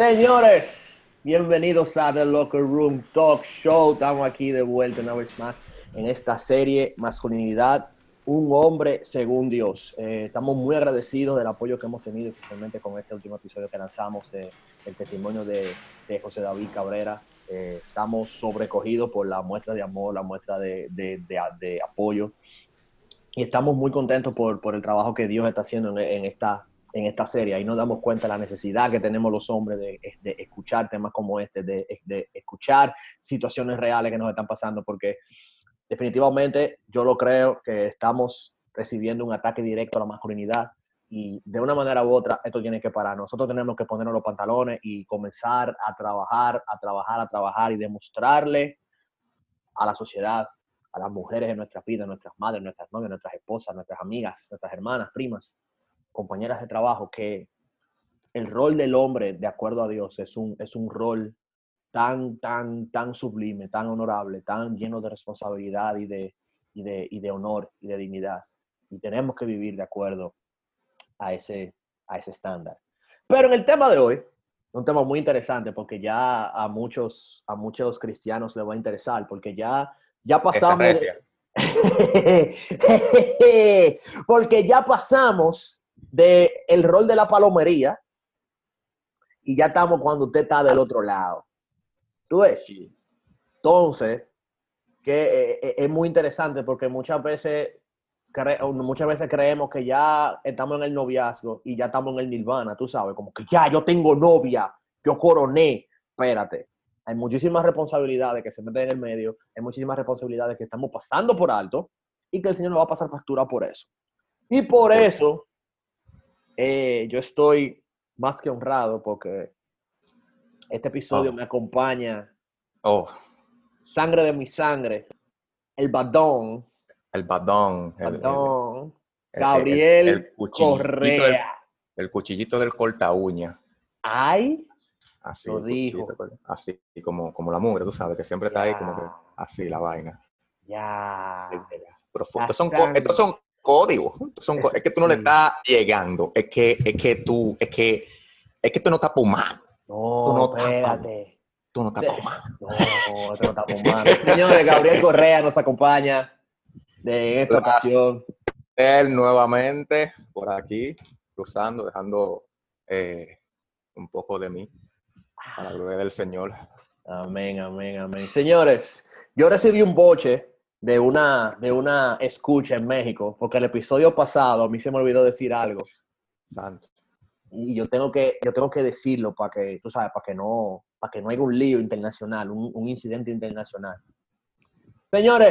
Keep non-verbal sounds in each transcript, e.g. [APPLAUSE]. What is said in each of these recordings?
Señores, bienvenidos a The Locker Room Talk Show. Estamos aquí de vuelta una vez más en esta serie Masculinidad, un hombre según Dios. Eh, estamos muy agradecidos del apoyo que hemos tenido, especialmente con este último episodio que lanzamos de el testimonio de, de José David Cabrera. Eh, estamos sobrecogidos por la muestra de amor, la muestra de, de apoyo. Y estamos muy contentos por, por, el trabajo que Dios está haciendo en, en esta en esta serie. Ahí nos damos cuenta de la necesidad que tenemos los hombres de, de escuchar temas como este, de, de, escuchar situaciones reales que nos están pasando, porque definitivamente yo lo creo que estamos recibiendo un ataque directo a la masculinidad y de una manera u otra esto tiene que parar. Nosotros tenemos que ponernos los pantalones y comenzar a trabajar, a trabajar, a trabajar y demostrarle a la sociedad, a las mujeres en nuestra vida, nuestras madres, nuestras novias, nuestras esposas, nuestras amigas, nuestras hermanas, primas, compañeras de trabajo, que el rol del hombre, de acuerdo a Dios, es un, es un rol tan, tan, tan sublime, tan honorable, tan lleno de responsabilidad y de, y de, y de honor y de dignidad. Y tenemos que vivir de acuerdo a ese, a ese estándar. Pero en el tema de hoy, un tema muy interesante porque ya a muchos, a muchos cristianos les va a interesar, porque ya, ya pasamos... [LAUGHS] porque ya pasamos de el rol de la palomería y ya estamos cuando usted está del otro lado. ¿Tú ves? Entonces, que eh, es muy interesante porque muchas veces, muchas veces creemos que ya estamos en el noviazgo y ya estamos en el nirvana, tú sabes, como que ya yo tengo novia, yo coroné. Espérate, hay muchísimas responsabilidades que se meten en el medio, hay muchísimas responsabilidades que estamos pasando por alto y que el Señor nos va a pasar factura por eso. Y por eso eh, yo estoy más que honrado porque este episodio Oh. me acompaña Oh, sangre de mi sangre, el badón, el badón. el- badón, el- Gabriel el- el cuchillito del- Correa. El cuchillito del corta uña. Ay, Así. Lo dijo. Así, como, como la mugre, tú sabes, que siempre está ahí como que así la vaina. ya. Profundo. Son, estos son códigos. Son es que tú no le estás llegando. Es que, es que tú, es que, es que tú no estás pumando. No, no estás espérate. Tú no estás pumando. No, esto no está fumando. Señores, Gabriel Correa nos acompaña de esta Las- ocasión. Él nuevamente por aquí, cruzando, dejando eh, un poco de mí a la gloria del Señor. Amén, amén, amén. Señores, yo recibí un boche de una, de una escucha en México, porque el episodio pasado a mí se me olvidó decir algo. Santo. Y yo tengo que, yo tengo que decirlo para que, tú sabes, para que no, para que no haya un lío internacional, un, un incidente internacional. Señores,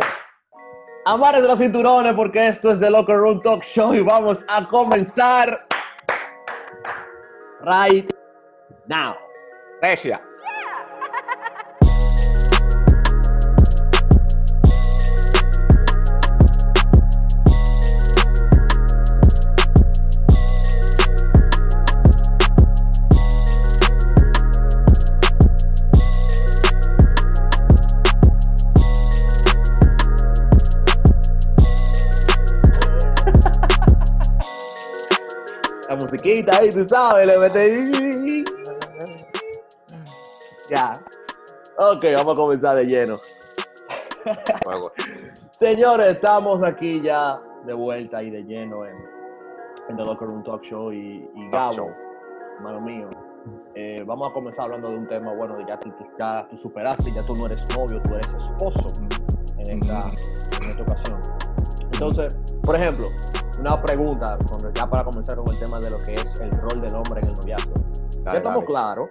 amarres de los cinturones porque esto es The Locker Room Talk Show y vamos a comenzar right now. Grecia. Musiquita ahí, tú sabes, le mete... Ya. Ok, vamos a comenzar de lleno. Señores, estamos aquí ya de vuelta y de lleno en, en The Locker Room Talk Show y, Gabo, show. hermano mío. eh, vamos a comenzar hablando de un tema, bueno, ya tú, tú- ya tú superaste, ya tú no eres novio, tú eres esposo en esta, en esta ocasión. Entonces, por ejemplo, una pregunta, ya para comenzar con el tema de lo que es el rol del hombre en el noviazgo. ya estamos claros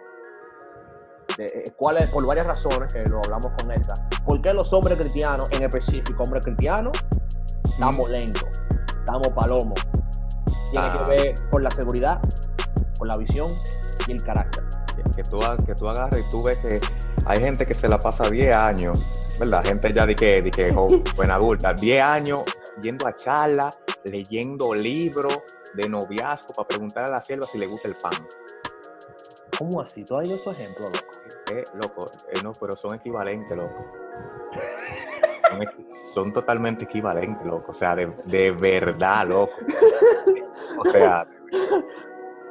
eh, cuál es, por varias razones que lo hablamos con esta. ¿Por qué los hombres cristianos, en específico hombres cristianos, estamos lentos, estamos palomos? Tiene Ah. que ver con la seguridad, con la visión y el carácter. Que, tú, que tú agarres y tú ves que hay gente que se la pasa 10 años, ¿verdad? Gente ya de que, de que joven, [LAUGHS] buena adulta, 10 años yendo a charlas, leyendo libros de noviazgo para preguntarle a la sierva si le gusta el pan. ¿Cómo así? ¿Tú has oído esos ejemplos, loco? Eh, loco, eh, no, pero son equivalentes, loco. Son, totalmente equivalentes, loco. O sea, de, de verdad, loco. O sea,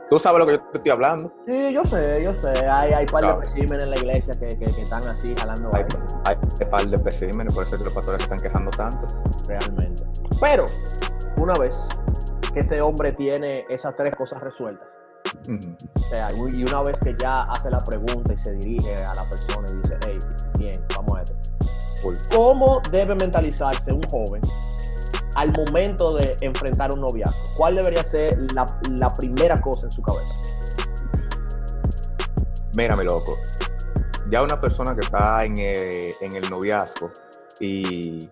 ¿Tú sabes lo que yo te estoy hablando? Sí, yo sé, yo sé. Hay, hay par de especímenes en la iglesia que, que, que están así jalando. Hay, hay, hay par de especímenes, por eso es que los pastores se están quejando tanto. Realmente. Pero, una vez que ese hombre tiene esas tres cosas resueltas, uh -huh. o sea, y una vez que ya hace la pregunta y se dirige a la persona y dice, hey, bien, vamos a esto. ¿Cómo debe mentalizarse un joven al momento de enfrentar un noviazgo? ¿Cuál debería ser la, la primera cosa en su cabeza? Mira, mi loco, ya una persona que está en, eh, en el noviazgo y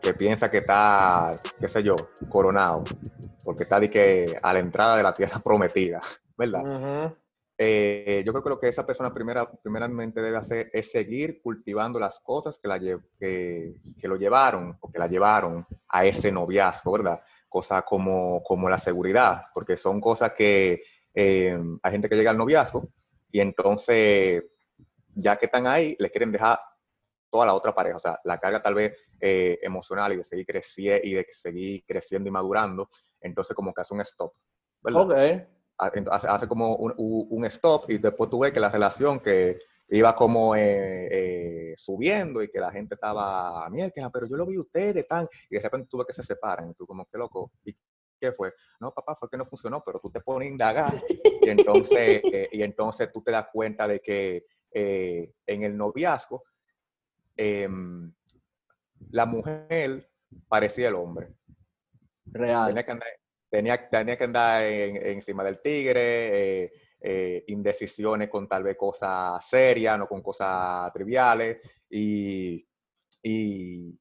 que piensa que está, qué sé yo, coronado, porque está de que a la entrada de la tierra [LAUGHS] prometida, ¿verdad? Uh -huh. eh, yo creo que lo que esa persona primera, primeramente debe hacer es seguir cultivando las cosas que, la, que, que lo llevaron o que la llevaron a ese noviazgo, ¿verdad? Cosas como, como la seguridad, porque son cosas que eh, hay gente que llega al noviazgo y entonces, ya que están ahí, les quieren dejar toda la otra pareja, o sea, la carga tal vez eh, emocional y de seguir creciendo y de seguir creciendo y madurando, entonces como que hace un stop, ¿verdad? Okay hace, hace como un, un, stop y después tú ves que la relación que iba como eh, eh, subiendo y que la gente estaba, mierda, pero yo lo vi ustedes tan, y de repente tú ves que se separan y tú como, qué loco, ¿y qué fue? No, papá, fue que no funcionó, pero tú te pones a indagar y entonces, [LAUGHS] y entonces tú te das cuenta de que en el noviazgo em, la mujer parecía el hombre. Real. Tenía que andar, tenía, tenía que andar en, encima del tigre, eh, eh, indecisiones con tal vez cosas serias, no con cosas triviales, y, y,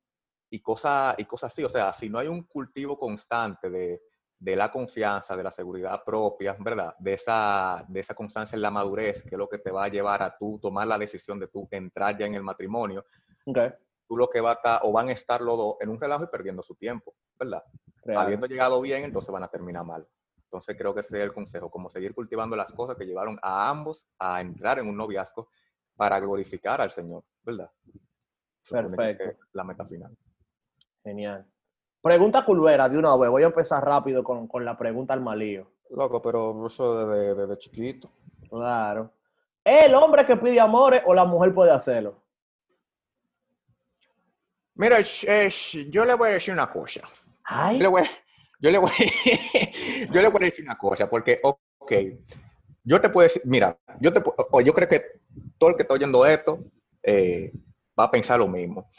y cosas y cosas así. O sea, si no hay un cultivo constante de, de la confianza, de la seguridad propia, ¿verdad? De esa, de esa constancia en la madurez, que es lo que te va a llevar a tú tomar la decisión de tú entrar ya en el matrimonio. Okay. Tú lo que va a estar, o van a estar los dos en un relajo y perdiendo su tiempo, ¿verdad? Real. Habiendo llegado bien, entonces van a terminar mal. Entonces creo que ese sería el consejo, como seguir cultivando las cosas que llevaron a ambos a entrar en un noviazgo para glorificar al Señor, ¿verdad? Perfecto. La meta final. Genial. Pregunta culvera de una vez. Voy a empezar rápido con, con la pregunta al malío. Loco, pero eso desde, desde chiquito. Claro. ¿El hombre que pide amores o la mujer puede hacerlo? Mira, eh, yo le voy a decir una cosa. Ay. Yo le voy, yo le voy, [LAUGHS] yo le voy a decir una cosa, porque, ok, yo te puedo decir, mira, yo, te, o yo creo que todo el que está oyendo esto eh, va a pensar lo mismo.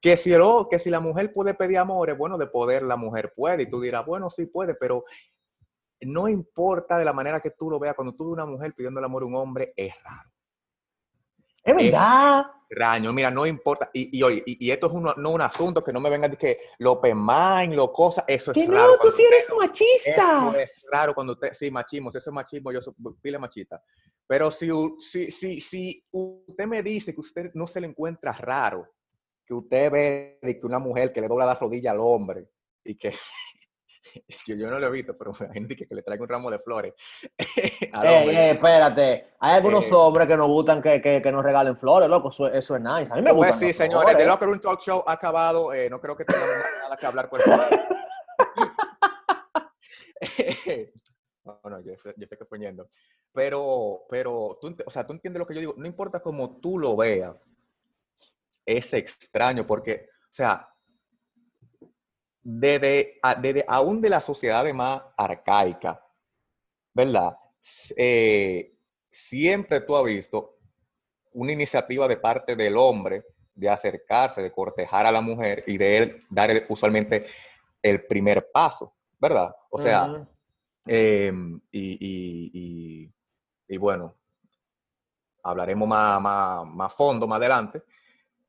Que si, el, que si la mujer puede pedir amores, bueno, de poder la mujer puede, y tú dirás, bueno, sí puede, pero no importa de la manera que tú lo veas, cuando tú ves una mujer pidiendo el amor a un hombre, es raro. Es verdad. Raño, mira, no importa. Y, y, y, y esto es uno, no un asunto que no me vengan de que lo pemain, lo cosa, eso es que raro. No, tú sí eres usted, machista. Eso es raro cuando usted, sí, machismo, si eso es machismo, yo soy pile machista. Pero si, si, si, si usted me dice que usted no se le encuentra raro, que usted ve que una mujer que le dobla la rodilla al hombre y que [LAUGHS] yo, yo no lo he visto, pero [LAUGHS] gente que, que le traiga un ramo de flores. [LAUGHS] Ey, ey, espérate. Hay algunos eh, hombres que nos gustan que, que, que, nos regalen flores, loco. Eso, eso es nice. A mí me gusta. Pues sí, señores. The Locker Room Talk Show ha acabado. Eh, no creo que tengamos nada que hablar con eso. no, no, yo sé, yo sé que estoy yendo. Pero, pero tú, o sea, tú entiendes lo que yo digo. No importa cómo tú lo veas, es extraño porque, o sea, desde, desde aún de la sociedad más arcaica, ¿verdad? Eh, siempre tú has visto una iniciativa de parte del hombre de acercarse, de cortejar a la mujer y de él dar usualmente el primer paso, ¿verdad? O sea, uh -huh. eh, y, y, y, y, bueno, hablaremos más, más, más fondo más adelante,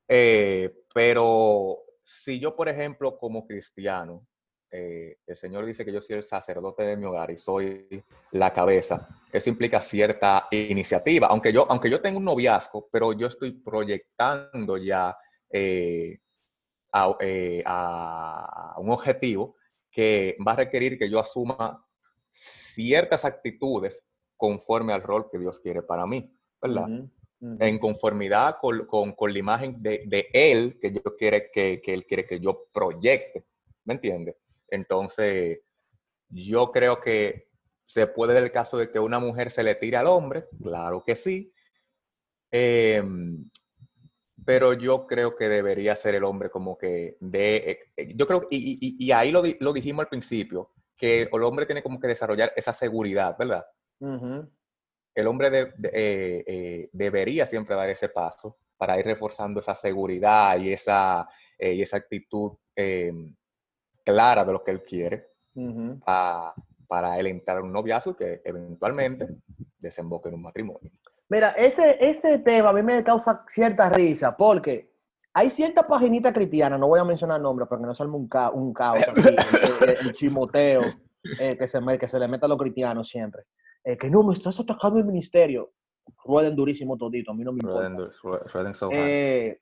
eh, pero si yo, por ejemplo, como cristiano, eh, el Señor dice que yo soy el sacerdote de mi hogar y soy la cabeza, eso implica cierta iniciativa. Aunque yo, aunque yo tengo un noviazgo, pero yo estoy proyectando ya eh, a, eh, a, un objetivo que va a requerir que yo asuma ciertas actitudes conforme al rol que Dios quiere para mí, ¿verdad? En conformidad con, con, con la imagen de, de, él que yo quiere que, que, él quiere que yo proyecte, ¿me entiendes? Entonces, Yo creo que se puede dar el caso de que una mujer se le tire al hombre, claro que sí. Em, pero yo creo que debería ser el hombre como que de, eh, eh, yo creo, y, y, ahí lo, lo, dijimos al principio, que el hombre tiene como que desarrollar esa seguridad, ¿verdad? El hombre de, eh, debería siempre dar ese paso para ir reforzando esa seguridad y esa, y esa actitud em, clara de lo que él quiere para él entrar en un noviazgo que eventualmente desemboque en un matrimonio. Mira, ese, ese tema a mí me causa cierta risa porque hay ciertas paginitas cristianas, no voy a mencionar nombres porque no salme un, un caos, [LAUGHS] el, chimoteo eh, que, se que se le meta a los cristianos siempre. Eh, que no, me estás atacando el ministerio. Rueden durísimo todito, a mí no me importa. Eh,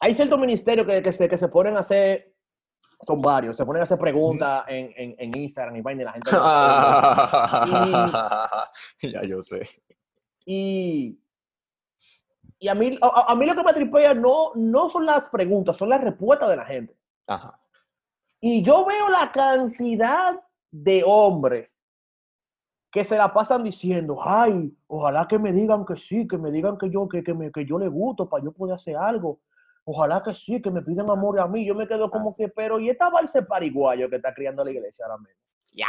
hay ciertos ministerios que, que, se, que se ponen a hacer son varios. Se ponen a hacer preguntas en, en, en, Instagram y vaina y la gente. [LAUGHS] [LAUGHS] ya yo sé. Y, y a, mí, a, mí lo que me tripea no, no son las preguntas, son las respuestas de la gente. Ajá. Y yo veo la cantidad de hombres que se la pasan diciendo, ay, ojalá que me digan que sí, que me digan que yo, que, que, me, que yo le gusto para yo poder hacer algo. Ojalá que sí, que me piden amor a mí. Yo me quedo como que, pero ¿y esta balse pariguayo que está criando la iglesia ahora mismo? Ya.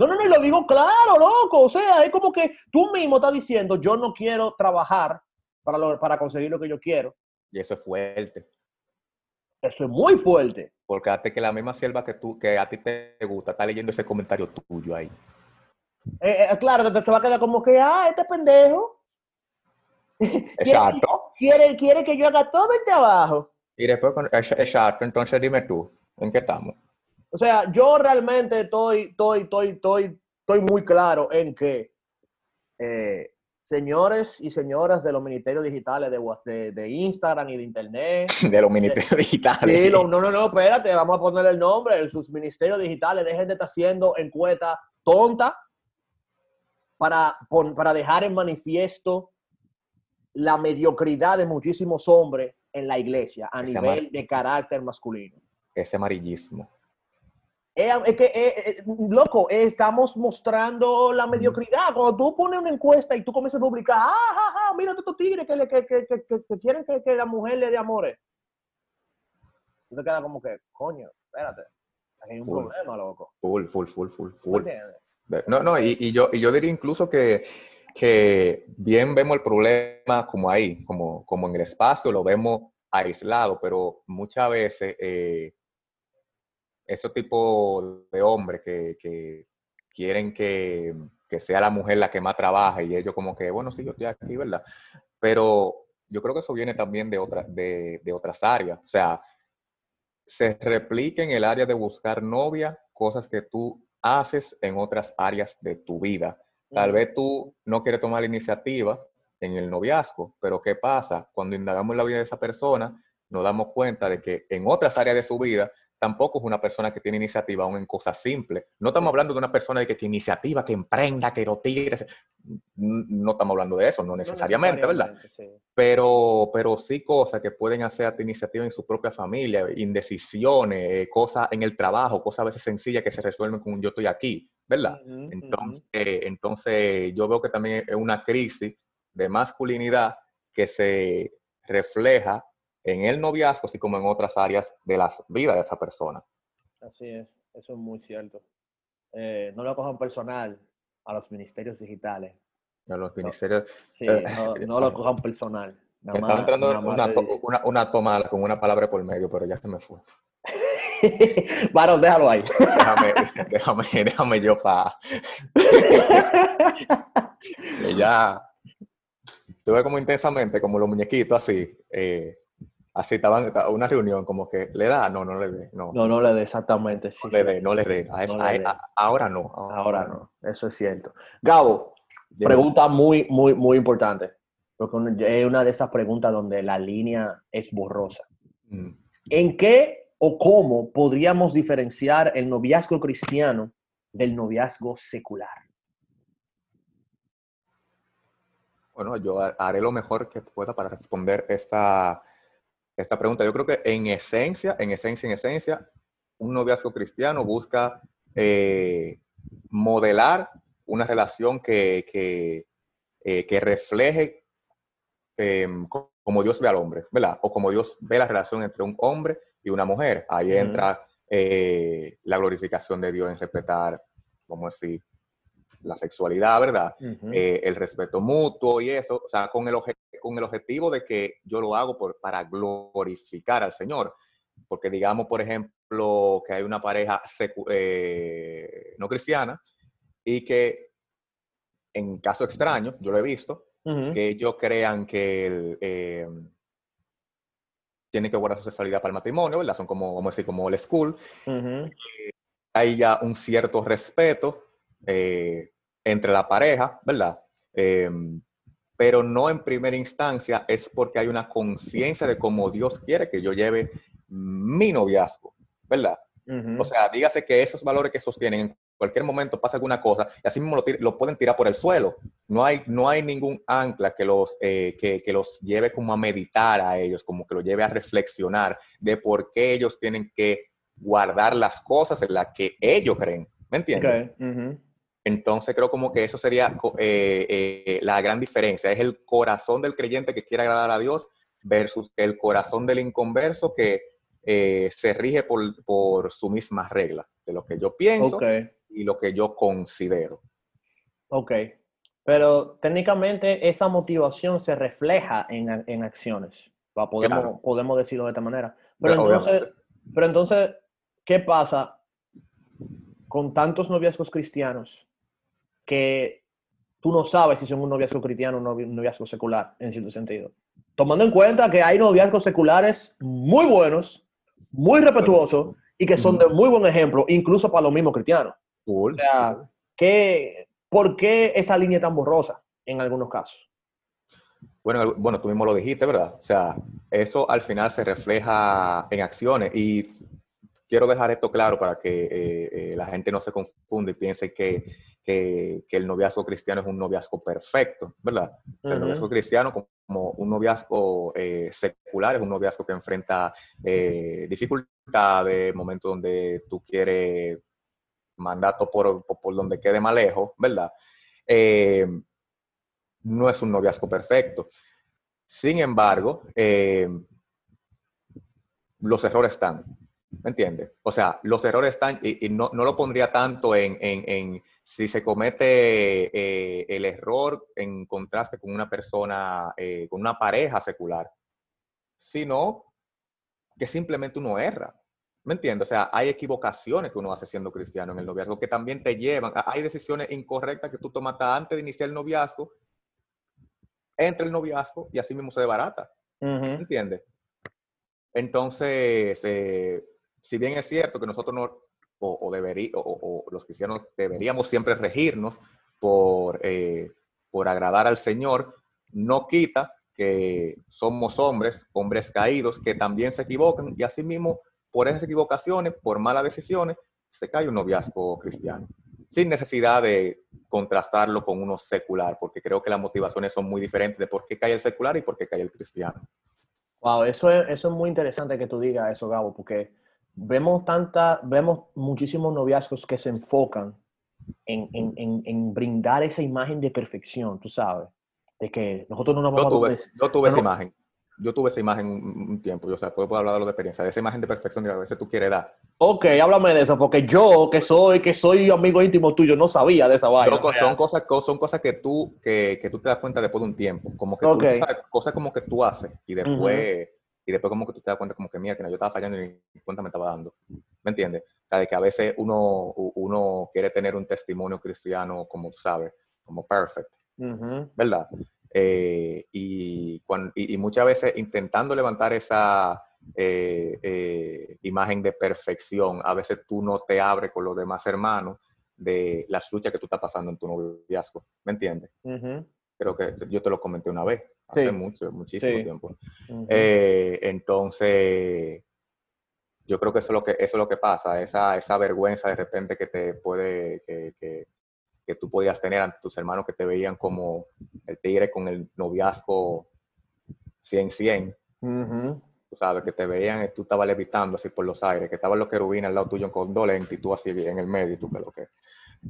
No, no, no, lo digo claro, loco. O sea, es como que tú mismo estás diciendo, yo no quiero trabajar para, para conseguir lo que yo quiero. Y eso es fuerte. Eso es muy fuerte. Porque hasta que la misma sierva que tú, que a ti te gusta, está leyendo ese comentario tuyo ahí. Eh, eh, claro, entonces se va a quedar como que, ah, este pendejo. [LAUGHS] Exacto. quiere, quiere que yo haga todo el trabajo. Y después, exacto, entonces dime tú, ¿en qué estamos? O sea, yo realmente estoy, estoy, estoy, estoy, estoy muy claro en que eh, señores y señoras de los ministerios digitales de, de, Instagram y de Internet. [LAUGHS] De los ministerios digitales. Sí, no, no, no, espérate, vamos a poner el nombre. Sus ministerios digitales dejen de estar haciendo encuestas tonta para, para dejar en manifiesto la mediocridad de muchísimos hombres en la iglesia a nivel de carácter masculino. Ese amarillismo. Es que, eh, eh, loco, estamos mostrando la mediocridad. Cuando tú pones una encuesta y tú comienzas a publicar, ah, ah, ah mira estos tigres que, que, que, que, quieren que, la mujer le dé amores. Tú te quedas como que, coño, espérate, hay un problema, loco. Full, full, full, full, full. No, no, y, yo, y yo diría incluso que que bien vemos el problema como ahí, como, como en el espacio, lo vemos aislado, pero muchas veces eh, esos tipos de hombres que, quieren que, que, sea la mujer la que más trabaja y ellos como que, bueno, sí, yo estoy aquí, ¿verdad? Pero yo creo que eso viene también de, de, de otras áreas. O sea, se replica en el área de buscar novia cosas que tú haces en otras áreas de tu vida. Tal vez tú no quieres tomar la iniciativa en el noviazgo, pero ¿qué pasa? Cuando indagamos la vida de esa persona, nos damos cuenta de que en otras áreas de su vida tampoco es una persona que tiene iniciativa aún en cosas simples. No estamos hablando de una persona que tiene iniciativa, que emprenda, que lo tire. No estamos hablando de eso, no necesariamente, ¿verdad? Pero, pero sí cosas que pueden hacer iniciativa en su propia familia, indecisiones, eh, cosas en el trabajo, cosas a veces sencillas que se resuelven con un yo estoy aquí, ¿verdad? entonces, entonces, yo veo que también es una crisis de masculinidad que se refleja en el noviazgo, así como en otras áreas de la vida de esa persona. Así es, eso es muy cierto. Eh, no lo cojan personal a los ministerios digitales. A los ministerios. sí, eh, no, lo cojan personal. Estaba entrando una, una, una, toma con una palabra por medio, pero ya se me fue. [LAUGHS] Varón, déjalo ahí. Déjame, [LAUGHS] déjame, déjame yo para. [LAUGHS] ya. Tuve como intensamente, como los muñequitos así. Eh, así estaban una reunión como que le da, no, no le dé, no. No, no le dé exactamente. no, le dé, no le dé, ahora no. Ahora, no, eso es cierto. Gabo, pregunta muy, muy, muy importante, porque es una de esas preguntas donde la línea es borrosa. Mm. ¿En qué o cómo podríamos diferenciar el noviazgo cristiano del noviazgo secular? Bueno, yo haré lo mejor que pueda para responder esta esta pregunta. Yo creo que en esencia, en esencia, en esencia, un noviazgo cristiano busca eh, modelar una relación que, que, eh, refleje em, como Dios ve al hombre, ¿verdad? O como Dios ve la relación entre un hombre y una mujer. Ahí entra eh, la glorificación de Dios en respetar, a decir, la sexualidad, ¿verdad? el respeto mutuo y eso, o sea, con el, con el objetivo de que yo lo hago por, para glorificar al Señor. Porque digamos, por ejemplo, que hay una pareja eh, no cristiana y que en caso extraño, yo lo he visto, que ellos crean que eh, tienen que guardar su sexualidad para el matrimonio, ¿verdad? Son como, vamos a decir, como el school. Hay ya un cierto respeto eh, entre la pareja, ¿verdad? Pero no en primera instancia es porque hay una conciencia de cómo Dios quiere que yo lleve mi noviazgo, ¿verdad? O sea, dígase que esos valores que sostienen en cualquier momento pasa alguna cosa y así mismo lo, pueden tirar por el suelo. No hay, no hay ningún ancla que los, eh, que, que, los lleve como a meditar a ellos, como que los lleve a reflexionar de por qué ellos tienen que guardar las cosas en las que ellos creen. ¿Me entiendes? Entonces creo como que eso sería eh, eh, la gran diferencia. Es el corazón del creyente que quiere agradar a Dios versus el corazón del inconverso que eh, se rige por, su misma regla, de lo que yo pienso y lo que yo considero. Ok, pero técnicamente esa motivación se refleja en, acciones, podemos, podemos decirlo de esta manera. Pero entonces, pero entonces, ¿qué pasa con tantos noviazgos cristianos que tú no sabes si son un noviazgo cristiano o un noviazgo secular, en cierto sentido. Tomando en cuenta que hay noviazgos seculares muy buenos, muy respetuosos y que son de muy buen ejemplo, incluso para los mismos cristianos. O sea, ¿por qué esa línea tan borrosa en algunos casos? Bueno, bueno, tú mismo lo dijiste, ¿verdad? O sea, eso al final se refleja en acciones y quiero dejar esto claro para que eh, eh, la gente no se confunda y piense que, que, el noviazgo cristiano es un noviazgo perfecto, ¿verdad? El noviazgo cristiano como un noviazgo eh, secular es un noviazgo que enfrenta dificultades, momentos donde tú quieres mandato por, por, donde quede más lejos, ¿verdad? no es un noviazgo perfecto. Sin embargo, los errores están. ¿Me entiendes? O sea, los errores están, y, no, lo pondría tanto en, si se comete eh, el error en contraste con una persona, eh, con una pareja secular, sino que simplemente uno erra. ¿Me entiendes? O sea, hay equivocaciones que uno hace siendo cristiano en el noviazgo que también te llevan, hay decisiones incorrectas que tú tomaste antes de iniciar el noviazgo, entre el noviazgo y así mismo se debarata. ¿Me entiendes? Entonces, eh, si bien es cierto que nosotros no, o, o, los cristianos deberíamos siempre regirnos por, eh, por agradar al Señor, no quita que somos hombres, hombres caídos, que también se equivocan y asimismo por esas equivocaciones, por malas decisiones, se cae un noviazgo cristiano, sin necesidad de contrastarlo con uno secular, porque creo que las motivaciones son muy diferentes de por qué cae el secular y por qué cae el cristiano. Wow, eso es, eso es muy interesante que tú digas eso, Gabo, porque vemos tanta, vemos muchísimos noviazgos que se enfocan en, en, en, brindar esa imagen de perfección, tú sabes, de que nosotros no nos vamos yo tuve, a... Yo tuve esa imagen, yo tuve esa imagen un, tiempo, yo o sea, puedo, hablar de la experiencia, de esa imagen de perfección que a veces tú quieres dar. Ok, háblame de eso, porque yo, que soy, que soy amigo íntimo tuyo, no sabía de esa vaina. son, cosas, son cosas que tú, que, que, tú te das cuenta después de un tiempo, como que cosas como que tú haces y después y después como que tú te das cuenta como que, mira, que no, yo estaba fallando y ni cuenta me estaba dando. ¿Me entiendes? O sea, de que a veces uno, uno quiere tener un testimonio cristiano, como tú sabes, como perfect, ¿verdad? Eh, y, y, muchas veces intentando levantar esa eh, eh, imagen de perfección, a veces tú no te abres con los demás hermanos de las luchas que tú estás pasando en tu noviazgo, ¿me entiendes? Creo que yo te lo comenté una vez hace mucho, muchísimo tiempo. Eh, entonces, yo creo que eso es lo que, eso es lo que pasa, esa, esa vergüenza de repente que te puede, que, que, que tú podías tener ante tus hermanos que te veían como el tigre con el noviazgo 100-100. sabes, que te veían y tú estabas levitando así por los aires, que estaban los querubines al lado tuyo con dolente y tú así en el medio y tú que lo que.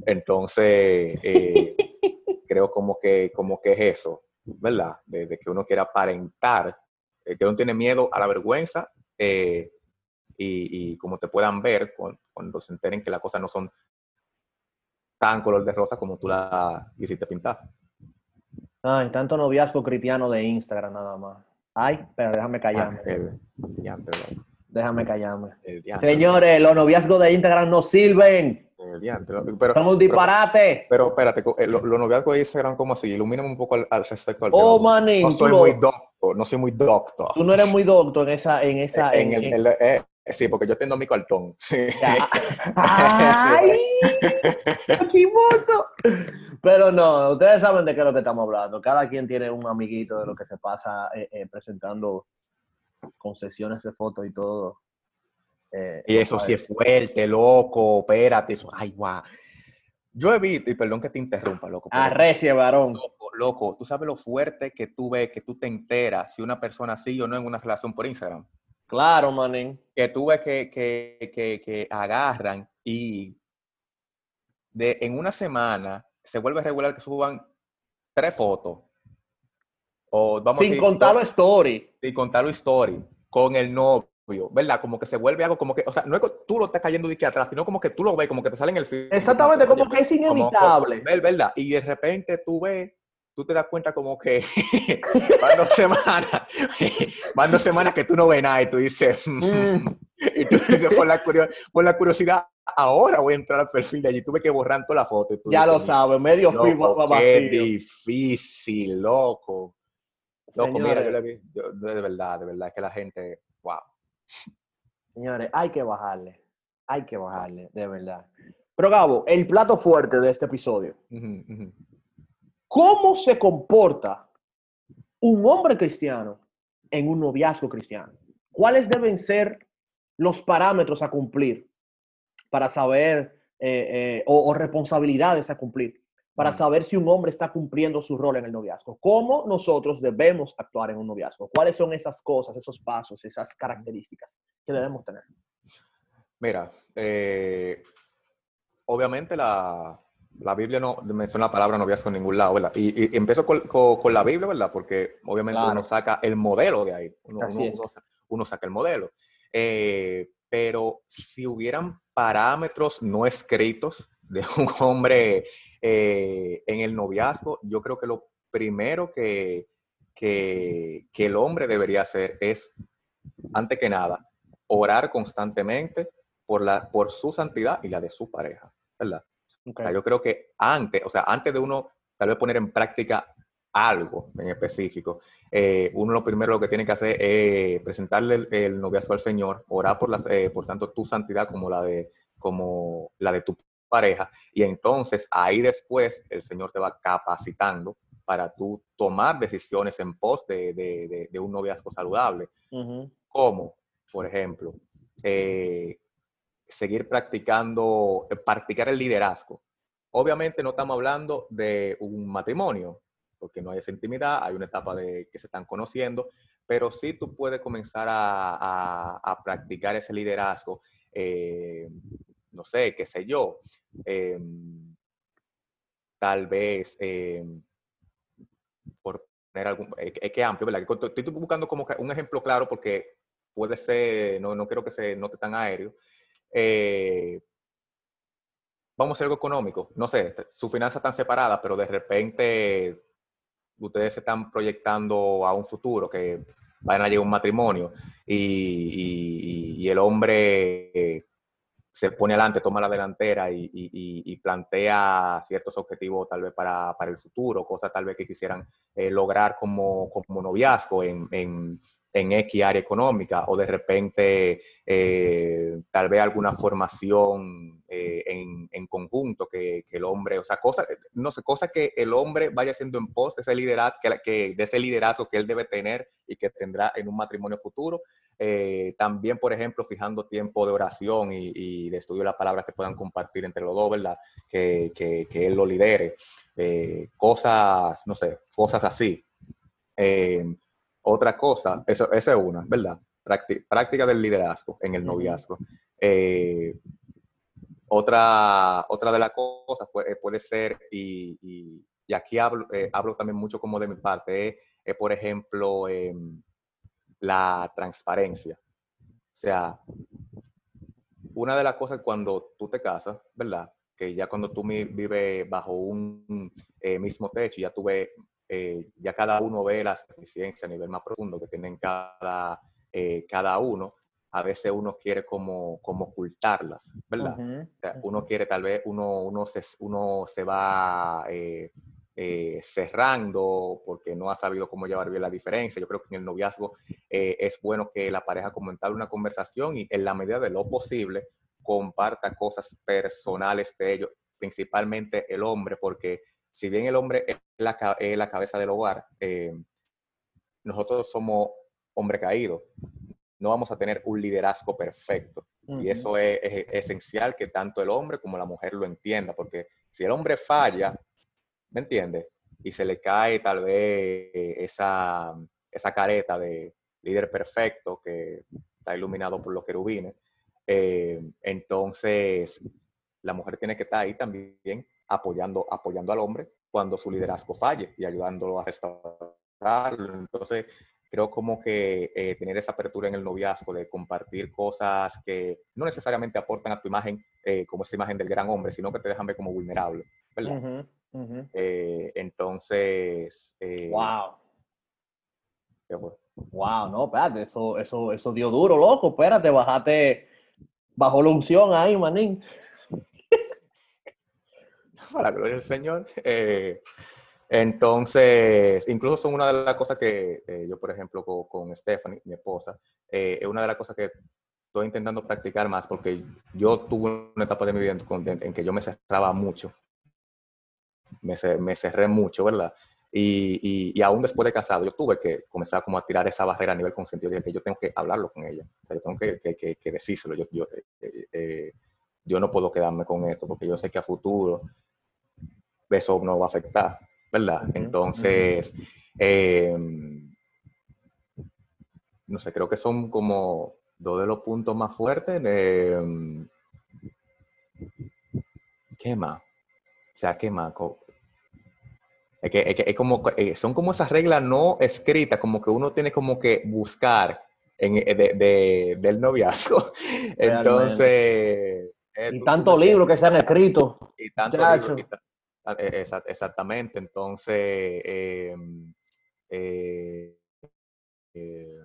Entonces, eh, [LAUGHS] creo como que, como que es eso, ¿verdad? De, que uno quiera aparentar, eh, que uno tiene miedo a la vergüenza eh, y, como te puedan ver cuando, se enteren que las cosas no son tan color de rosa como tú la hiciste pintar. Ay, tanto noviazgo cristiano de Instagram nada más. Ay, pero déjame callarme. Ah, déjame callarme. Señores, los noviazgos de Instagram no sirven. Pero, Somos un disparate. Pero, espérate, eh, los noviazgos de Instagram, ¿cómo así? Ilumíname un poco al, respecto al oh, tema. no soy muy doctor, no soy muy doctor. Tú no eres muy doctor en esa... En esa en, el, eh, sí, porque yo tengo mi cartón. [LAUGHS] [LAUGHS] ¡Ay! ¡Qué Pero no, ustedes saben de qué es lo que estamos hablando. Cada quien tiene un amiguito de lo que se pasa eh, presentando concesiones de fotos y todo. Eh, y eso sí es fuerte, loco, espérate, eso, ay, guau. Yo he visto, y perdón que te interrumpa, loco. Arrecie, varón. Loco, loco, tú sabes lo fuerte que tú ves, que tú te enteras si una persona sí o no en una relación por Instagram. Claro, manín. Que tú ves que, que, que, que agarran y de, en una semana se vuelve regular que suban tres fotos. O, vamos Sin contarlo story. Sin contarlo story. Con el novio ¿verdad? Como que se vuelve algo como que, o sea, no es que tú lo estás cayendo de aquí atrás, sino como que tú lo ves, como que te sale en el film. Exactamente, como, que es inevitable. ¿Verdad? Y de repente tú ves, tú te das cuenta como que [LAUGHS] van dos semanas, [LAUGHS] van dos semanas que tú no ves nada y tú dices, mm. [LAUGHS] y tú dices, por la, por la curiosidad, ahora voy a entrar al perfil de allí, tuve que borrar toda la foto. ya lo sabes, medio loco, Qué difícil, loco. Loco, mira, yo le vi, de verdad, de verdad, que la gente, wow. Señores, hay que bajarle. Hay que bajarle, de verdad. Pero Gabo, el plato fuerte de este episodio. ¿Cómo se comporta un hombre cristiano en un noviazgo cristiano? ¿Cuáles deben ser los parámetros a cumplir para saber eh, eh, o responsabilidades a cumplir para saber si un hombre está cumpliendo su rol en el noviazgo. ¿Cómo nosotros debemos actuar en un noviazgo? ¿Cuáles son esas cosas, esos pasos, esas características que debemos tener? Mira, eh, obviamente la, la, Biblia no menciona la palabra noviazgo en ningún lado, ¿verdad? Y, empiezo con, con, la Biblia, ¿verdad? Porque obviamente uno saca el modelo de ahí, uno, uno, saca el modelo. Eh, pero si hubieran parámetros no escritos de un hombre eh, en el noviazgo, yo creo que lo primero que, que, el hombre debería hacer es, antes que nada, orar constantemente por, la, por su santidad y la de su pareja, ¿verdad? yo creo que antes, o sea, antes de uno tal vez poner en práctica algo en específico, eh, uno lo primero lo que tiene que hacer es presentarle el, noviazgo al Señor, orar por, las, eh, por tanto tu santidad como la de, como la de tu pareja y entonces ahí después el Señor te va capacitando para tú tomar decisiones en pos de, un noviazgo saludable. Como, por ejemplo, eh, seguir practicando, eh, practicar el liderazgo. Obviamente no estamos hablando de un matrimonio, porque no hay esa intimidad, hay una etapa de que se están conociendo, pero sí tú puedes comenzar a, practicar ese liderazgo eh, no sé, qué sé yo, em, tal vez, em, por poner algún, es que amplio, ¿verdad? Estoy buscando como un ejemplo claro porque puede ser, no, no quiero que se note tan aéreo. Eh, vamos a hacer algo económico, no sé, sus finanzas están separadas, pero de repente ustedes se están proyectando a un futuro que van a llegar a un matrimonio y, y el hombre se pone adelante, toma la delantera y, plantea ciertos objetivos tal vez para, el futuro, cosas tal vez que quisieran eh, lograr como, como noviazgo en, en, en, X área económica o de repente eh, tal vez alguna formación eh, en, conjunto que, el hombre, o sea, cosas, no sé, cosas que el hombre vaya haciendo en pos de ese liderazgo, que, de ese liderazgo que él debe tener y que tendrá en un matrimonio futuro eh, también, por ejemplo, fijando tiempo de oración y, de estudio de las palabras que puedan compartir entre los dos, ¿verdad? Que, que, él lo lidere. Eh, cosas, no sé, cosas así. Eh, otra cosa, eso, esa es una, ¿verdad? práctica del liderazgo en el noviazgo. Eh, otra, otra de las cosas puede, puede ser, y, y, aquí hablo, hablo también mucho como de mi parte, es, por ejemplo, em, la transparencia. O sea, una de las cosas cuando tú te casas, ¿verdad? Que ya cuando tú vives bajo un mismo techo, ya tú ves eh, ya cada uno ve las deficiencias a nivel más profundo que tienen cada, eh, cada uno, a veces uno quiere como, como ocultarlas, ¿verdad? uno quiere tal vez, uno, uno, se, uno se va eh, cerrando porque no ha sabido cómo llevar bien la diferencia. Yo creo que en el noviazgo es bueno que la pareja comente una conversación y en la medida de lo posible comparta cosas personales de ellos, principalmente el hombre, porque si bien el hombre es la, cabeza del hogar, eh, nosotros somos hombre caído. No vamos a tener un liderazgo perfecto. Y eso es, esencial que tanto el hombre como la mujer lo entienda, porque si el hombre falla, ¿me entiendes? Y se le cae tal vez esa, esa careta de líder perfecto que está iluminado por los querubines, eh, entonces la mujer tiene que estar ahí también apoyando, apoyando al hombre cuando su liderazgo falle y ayudándolo a restaurarlo. Entonces, creo como que eh, tener esa apertura en el noviazgo de compartir cosas que no necesariamente aportan a tu imagen eh, como esa imagen del gran hombre, sino que te dejan ver como vulnerable, ¿verdad? Eh, entonces... ¡Wow! Wow, no, espérate, eso, eso, eso dio duro, loco, espérate, bajate bajo la unción ahí, manín. [LAUGHS] para gloria del Señor. Eh, entonces, incluso son una de las cosas que eh, yo, por ejemplo, con, Stephanie, mi esposa, eh, es una de las cosas que estoy intentando practicar más porque yo tuve una etapa de mi vida en, que yo me cerraba mucho. Me, me cerré mucho, ¿verdad? Y, y, aún después de casado, yo tuve que comenzar como a tirar esa barrera a nivel consentido de que yo tengo que hablarlo con ella. O sea, yo tengo que, que, que, decírselo. Yo, yo, yo no puedo quedarme con esto porque yo sé que a futuro eso no va a afectar, ¿verdad? Entonces, em, no sé, creo que son como dos de los puntos más fuertes. De, em, ¿Qué más? O sea, ¿qué más? Es que, es como, eh, son como esas reglas no escritas, como que uno tiene como que buscar en, eh, de, del noviazgo. [LAUGHS] Entonces... Y tantos libros que se han escrito. Y tantos libros, Ah, exactamente, entonces, em, eh, eh,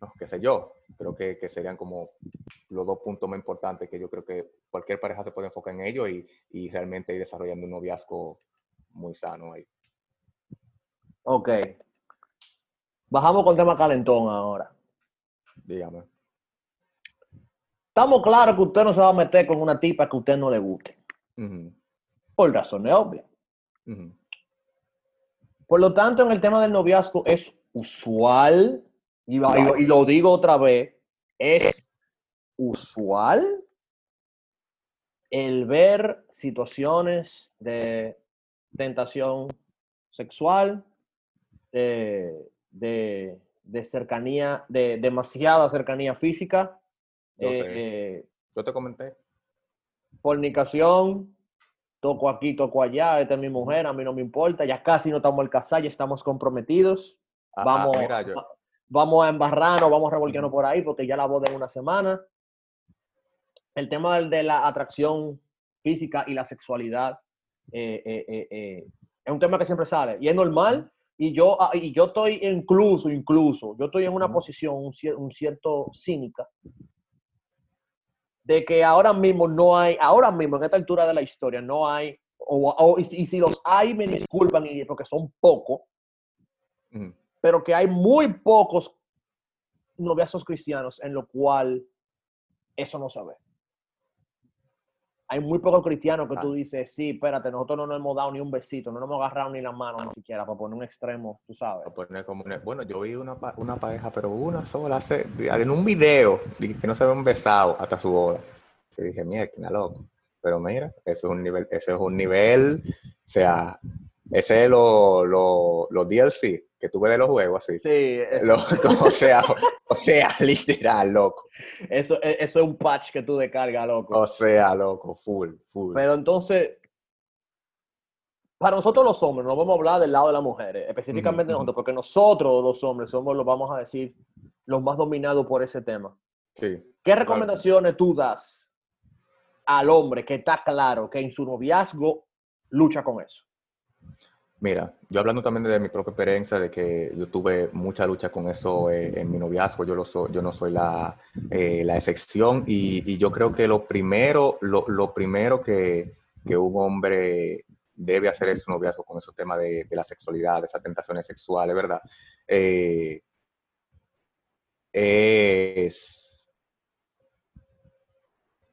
no, qué sé yo, creo que, que, serían como los dos puntos más importantes que yo creo que cualquier pareja se puede enfocar en ello y, y realmente ir desarrollando un noviazgo muy sano ahí. Ok. Bajamos con el tema calentón ahora. Dígame. Estamos claros que usted no se va a meter con una tipa que a usted no le guste por razones obvias. Por lo tanto, en el tema del noviazgo es usual, y, lo digo otra vez, es usual el ver situaciones de tentación sexual, de, cercanía, de demasiada cercanía física. Yo, eh, eh, Yo te comenté. Fornicación, toco aquí, toco allá, esta es mi mujer, a mí no me importa, ya casi no estamos al casar, ya estamos comprometidos. vamos, vamos a embarrarnos, vamos a revolcarnos por ahí porque ya la boda en una semana. El tema de la atracción física y la sexualidad eh, eh, eh, es un tema que siempre sale y es normal. Y yo, ah, y yo estoy incluso, incluso, yo estoy en una posición un, un cierto cínica de que ahora mismo no hay, ahora mismo en esta altura de la historia no hay, o, y, si los hay, me disculpan porque son pocos, pero que hay muy pocos noviazgos cristianos en lo cual eso no se ve hay muy pocos cristianos que tú dices, sí, espérate, nosotros no nos hemos dado ni un besito, no nos hemos agarrado ni la mano ni siquiera para poner un extremo, tú sabes. bueno, yo vi una, una pareja, pero una sola, hace, en un video, que no se habían besado hasta su boda. Yo dije, mierda, loco. Pero mira, eso es un nivel, ese es un nivel, o sea, ese es los lo, lo DLC, que tuve de los juegos, así. Sí, o, [LAUGHS] sea, o sea, [LAUGHS] literal, loco. Eso, e, eso es un patch que tú descargas, loco. O sea, loco, full, full. Pero entonces, para nosotros los hombres, no vamos a hablar del lado de las mujeres, específicamente nosotros, porque nosotros los hombres somos, los vamos a decir, los más dominados por ese tema. Sí. ¿Qué recomendaciones tú das al hombre que está claro que en su noviazgo lucha con eso? Mira, yo hablando también de mi propia experiencia, de que yo tuve mucha lucha con eso eh, en mi noviazgo, yo, lo yo no soy la, eh, excepción y, yo creo que lo primero, lo, primero que, un hombre debe hacer es su noviazgo con esos temas de, de, la sexualidad, de esas tentaciones sexuales, ¿verdad? Eh, es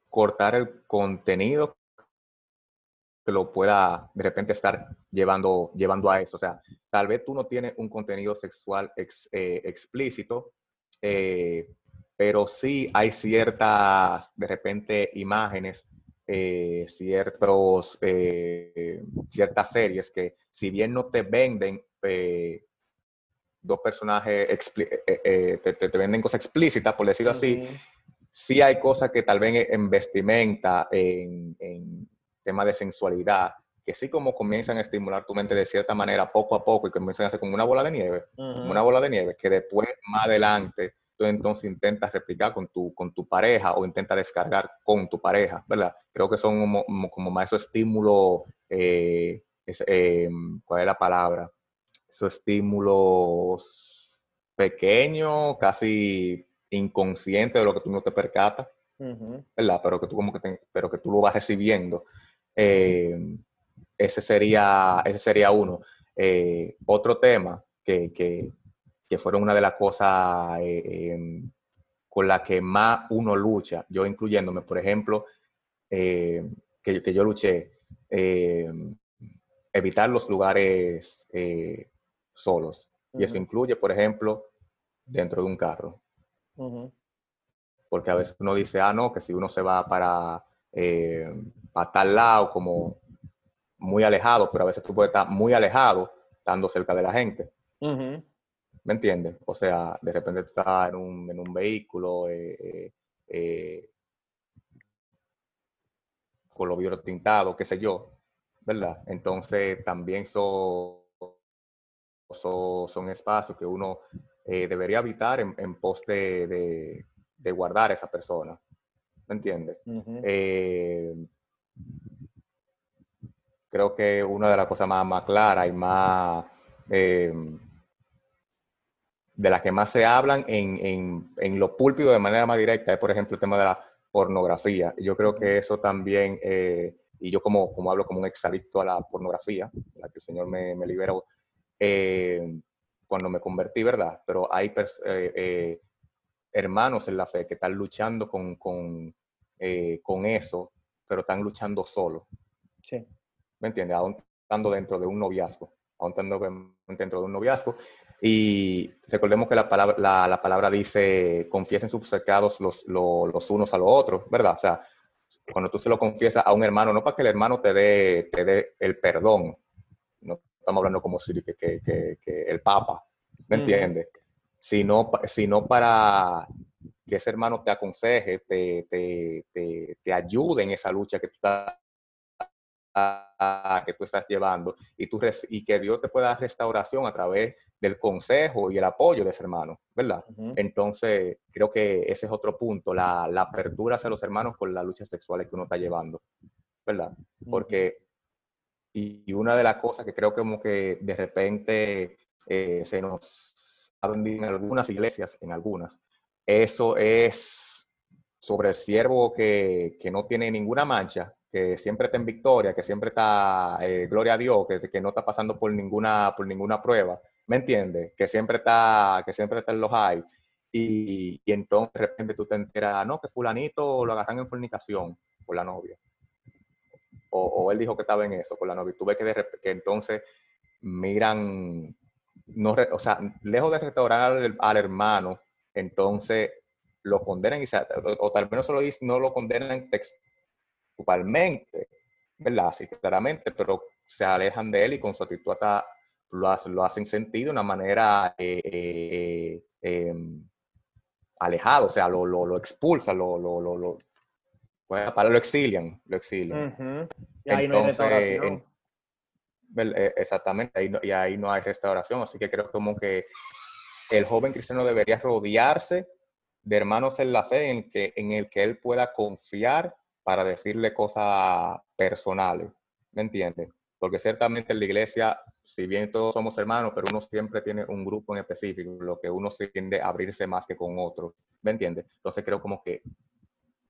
cortar el contenido que lo pueda de repente estar llevando, llevando a eso. O sea, tal vez tú no tienes un contenido sexual eh, explícito, eh, pero sí hay ciertas, de repente, imágenes, eh, ciertos, ciertas series que si bien no te venden dos personajes, te, te, venden cosas explícitas, por decirlo así, sí hay cosas que tal vez en vestimenta, en tema de sensualidad, que sí como comienzan a estimular tu mente de cierta manera poco a poco y comienzan a hacer como una bola de nieve, una bola de nieve, que después más adelante tú entonces intentas replicar con tu, con tu pareja o intentas descargar con tu pareja, ¿verdad? Creo que son como, como más esos estímulos, eh, eh, ¿cuál es la palabra? Esos estímulos pequeños, casi inconscientes de lo que tú no te percatas, ¿verdad? Pero que tú como que, pero que tú lo vas recibiendo. Eh, ese, sería, ese sería uno. Eh, otro tema que, que, que, fueron una de las cosas eh, em, con las que más uno lucha, yo incluyéndome, por ejemplo, que, que, yo luché, evitar los lugares solos. Y eso incluye, por ejemplo, dentro de un carro. Porque a veces uno dice, ah, no, que si uno se va para eh, para tal lado, como muy alejado, pero a veces tú puedes estar muy alejado estando cerca de la gente. ¿Me entiendes? O sea, de repente tú estás en un, en un vehículo eh, eh, eh con los vidrios tintados, qué sé yo, ¿verdad? Entonces también son, son, espacios que uno eh, debería evitar en, en pos de, de, de guardar a esa persona. ¿me entiendes? Creo que una de las cosas más, más claras y más eh, de las que más se hablan en, en, en lo púlpito de manera más directa es, por ejemplo, el tema de la pornografía. Yo creo que eso también, eh, y yo como, como hablo como un exadicto a la pornografía, la que el Señor me, me liberó, cuando me convertí, ¿verdad? Pero hay hermanos en la fe que están luchando con, con, eh, con eso, pero están luchando solo. Sí. ¿Me entiendes? Aún estando dentro de un noviazgo, aún estando dentro de un noviazgo. Y recordemos que la palabra, la, palabra dice, confiesen sus pecados los, los, unos a los otros, ¿verdad? O sea, cuando tú se lo confiesas a un hermano, no para que el hermano te dé, te dé el perdón, no estamos hablando como si que, que, que, el Papa, ¿me entiendes? sino, sino para que ese hermano te aconseje, te, te, te, te ayude en esa lucha que tú estás que tú estás llevando y, tú, y que Dios te pueda dar restauración a través del consejo y el apoyo de ese hermano, ¿verdad? Entonces, creo que ese es otro punto, la, la, apertura hacia los hermanos con las luchas sexuales que uno está llevando, ¿verdad? Porque, y, una de las cosas que creo que como que de repente eh, se nos en algunas iglesias, en algunas, eso es sobre el siervo que, que, no tiene ninguna mancha, que siempre está en victoria, que siempre está, eh, gloria a Dios, que, que, no está pasando por ninguna, por ninguna prueba, ¿me entiendes? Que siempre está, que siempre está en los high. Y, y, entonces de repente tú te enteras, no, que fulanito lo agarran en fornicación por la novia. O, él dijo que estaba en eso por la novia. Tú ves que, de, que entonces miran no, o sea, lejos de restaurar al, hermano, entonces lo condenan y o, tal vez no, solo, no lo condenan textualmente, ¿verdad? Así claramente, pero se alejan de él y con su actitud hasta lo, hacen sentir de una manera eh, em, alejada, o sea, lo, lo, lo expulsan, lo, lo, lo, para lo exilian, lo exilian. Y ahí no hay restauración. Eh, exactamente, y ahí no hay restauración, así que creo como que el joven cristiano debería rodearse de hermanos en la fe en, que, en el que él pueda confiar para decirle cosas personales, ¿me entiendes? Porque ciertamente en la iglesia, si bien todos somos hermanos, pero uno siempre tiene un grupo en específico, lo que uno tiende a abrirse más que con otros, ¿me entiendes? Entonces creo como que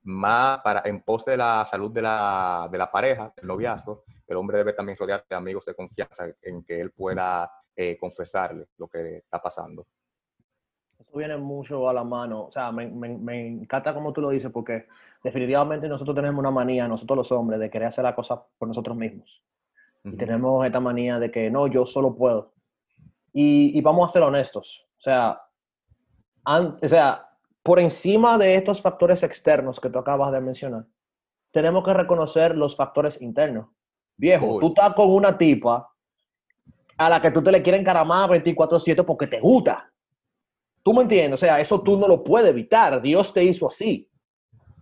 más para en pos de la salud de la, de la pareja, del noviazgo, el hombre debe también rodearse de amigos de confianza en que él pueda eh, confesarle lo que está pasando. Viene mucho a la mano, o sea, me, me, encanta como tú lo dices, porque definitivamente nosotros tenemos una manía, nosotros los hombres, de querer hacer la cosa por nosotros mismos. Y tenemos esta manía de que no, yo solo puedo. Y, y vamos a ser honestos, o sea, o sea, por encima de estos factores externos que tú acabas de mencionar, tenemos que reconocer los factores internos. Viejo, tú estás con una tipa a la que tú te le quieres encaramar 24/7 porque te gusta. ¿Tú me entiendes? O sea, eso tú no lo puedes evitar. Dios te hizo así.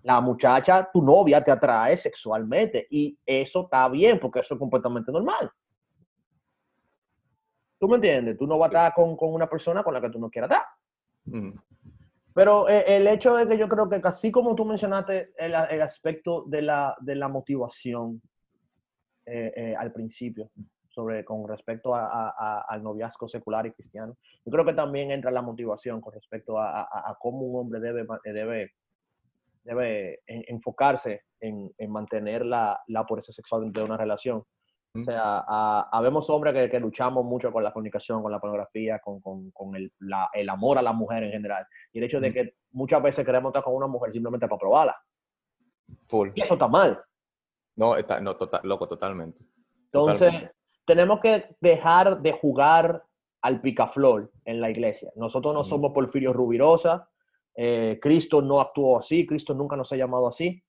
La muchacha, tu novia, te atrae sexualmente y eso está bien porque eso es completamente normal. ¿Tú me entiendes? Tú no vas a estar con, una persona con la que tú no quieras estar. Pero eh, el hecho de que yo creo que así como tú mencionaste el, aspecto de la, de la motivación eh, eh, al principio, sobre, con respecto a, al noviazgo secular y cristiano, yo creo que también entra la motivación con respecto a, cómo un hombre debe, debe, debe enfocarse en, en mantener la, la pureza sexual dentro de una relación. O sea, habemos hombres que, que, luchamos mucho con la comunicación, con la pornografía, con, con, con el, la, el, amor a la mujer en general. Y el hecho de que muchas veces queremos estar con una mujer simplemente para probarla. Full. Y eso está mal. No, está, no total, loco, totalmente. Entonces, tenemos que dejar de jugar al picaflor en la iglesia. Nosotros no somos Porfirio Rubirosa. Eh, Cristo no actuó así. Cristo nunca nos ha llamado así.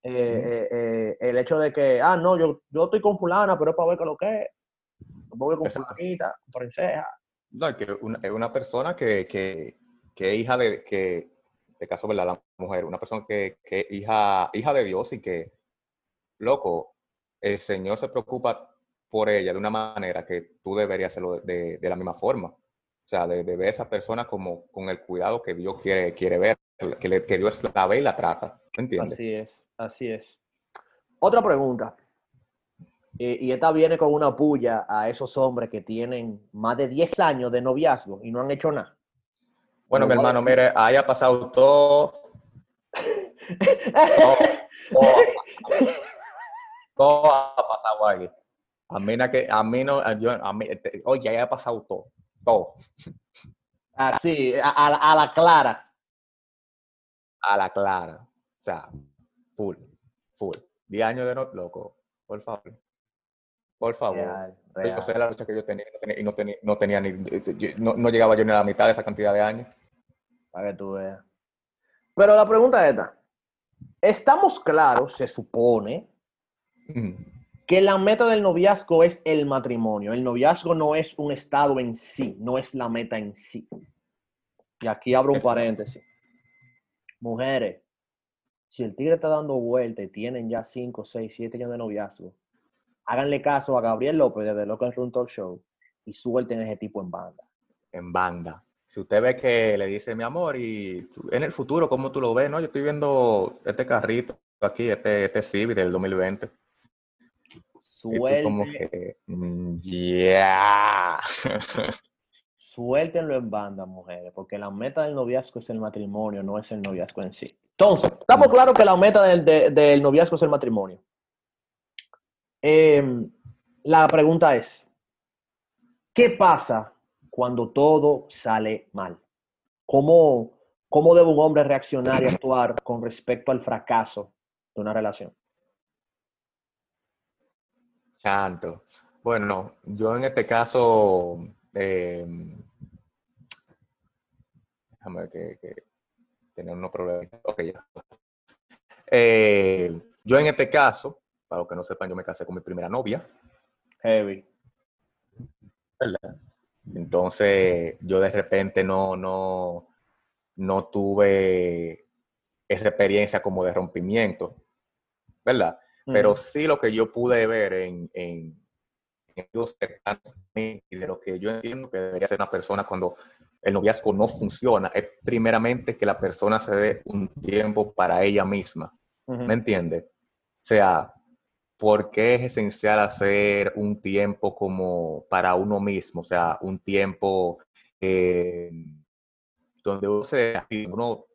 Eh, eh, eh, el hecho de que, ah, no, yo, yo estoy con fulana, pero es para ver qué lo que es. Voy con fulanita, con princesa. No, es que una, es una persona que, que, que, es hija de, que, de caso, ¿verdad? La mujer, una persona que, que hija, hija de Dios y que, loco, el Señor se preocupa por ella de una manera que tú deberías hacerlo de, de la misma forma. O sea, de, ver a esa persona como con el cuidado que Dios quiere, quiere ver, que, que Dios la ve y la trata. Así es, así es. Otra pregunta. Eh, y esta viene con una puya a esos hombres que tienen más de 10 años de noviazgo y no han hecho nada. Bueno, mi hermano, mire, ahí ha pasado todo. [LAUGHS] todo, ha pasado ahí. A mí, que, a mí no, yo, a mí, este, oye, ahí ha pasado todo. Todo. Así, a, a la clara. A la clara. O sea, full, full. 10 años de no, loco, por favor. Por favor. Yo sé la lucha que yo tenía y no tenía, no tenía ni, no, llegaba yo ni a la mitad de esa cantidad de años. Para que tú veas. Pero la pregunta es esta. Estamos claros, se supone, que la meta del noviazgo es el matrimonio. El noviazgo no es un estado en sí, no es la meta en sí. Y aquí abro un paréntesis. Mujeres, si el tigre está dando vuelta y tienen ya 5, 6, 7 años de noviazgo, háganle caso a Gabriel López de Local Room Talk Show y suelten a ese tipo en banda. En banda. Si usted ve que le dice mi amor y en el futuro, ¿cómo tú lo ves? No, yo estoy viendo este carrito aquí, este, este Civic del 2020. Suelte. como que, mm, ya. [LAUGHS] Suéltenlo en banda, mujeres, porque la meta del noviazgo es el matrimonio, no es el noviazgo en sí. Entonces, estamos claros que la meta del, noviazgo es el matrimonio. Em, la pregunta es, ¿qué pasa cuando todo sale mal? ¿Cómo, ¿Cómo debe un hombre reaccionar y actuar con respecto al fracaso de una relación? Santo. Bueno, yo en este caso eh, déjame ver que, tener unos problemas. Ok, ya. Eh, yo en este caso, para los que no sepan, yo me casé con mi primera novia. Heavy. ¿verdad? Entonces, yo de repente no, no, no tuve esa experiencia como de rompimiento, ¿verdad? Pero sí lo que yo pude ver en, en, en los cercanos y de lo que yo entiendo que debería ser una persona cuando el noviazgo no funciona, es primeramente que la persona se dé un tiempo para ella misma. ¿Me entiende? O sea, ¿por qué es esencial hacer un tiempo como para uno mismo? O sea, un tiempo eh, donde uno se, uno,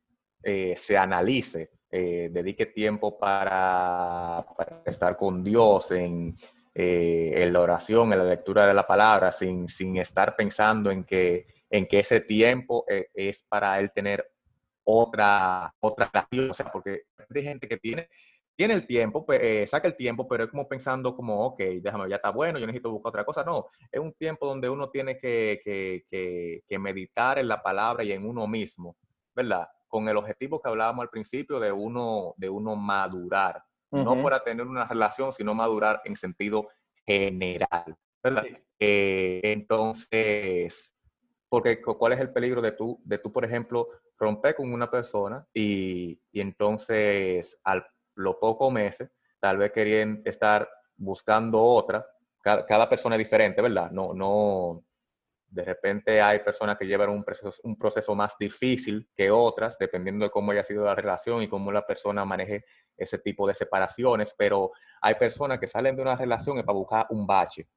eh, se analice, eh, dedique tiempo para, estar con Dios en, en, la oración, en la lectura de la palabra, sin, sin estar pensando en que, en que ese tiempo es para él tener otra, otra o sea, porque hay gente que tiene tiene el tiempo, pues, eh, saca el tiempo, pero es como pensando como, ok, déjame, ya está bueno, yo necesito buscar otra cosa. No, es un tiempo donde uno tiene que, que, que, meditar en la palabra y en uno mismo, ¿verdad? Con el objetivo que hablábamos al principio de uno, de uno madurar, no para tener una relación, sino madurar en sentido general, ¿verdad? Eh, entonces, porque ¿cuál es el peligro de tú, de tú, por ejemplo, romper con una persona y, y entonces al los pocos meses, tal vez querían estar buscando otra. Cada, persona es diferente, ¿verdad? No, no, de repente hay personas que llevan un proceso, un proceso más difícil que otras, dependiendo de cómo haya sido la relación y cómo la persona maneje ese tipo de separaciones, pero hay personas que salen de una relación para buscar un bache,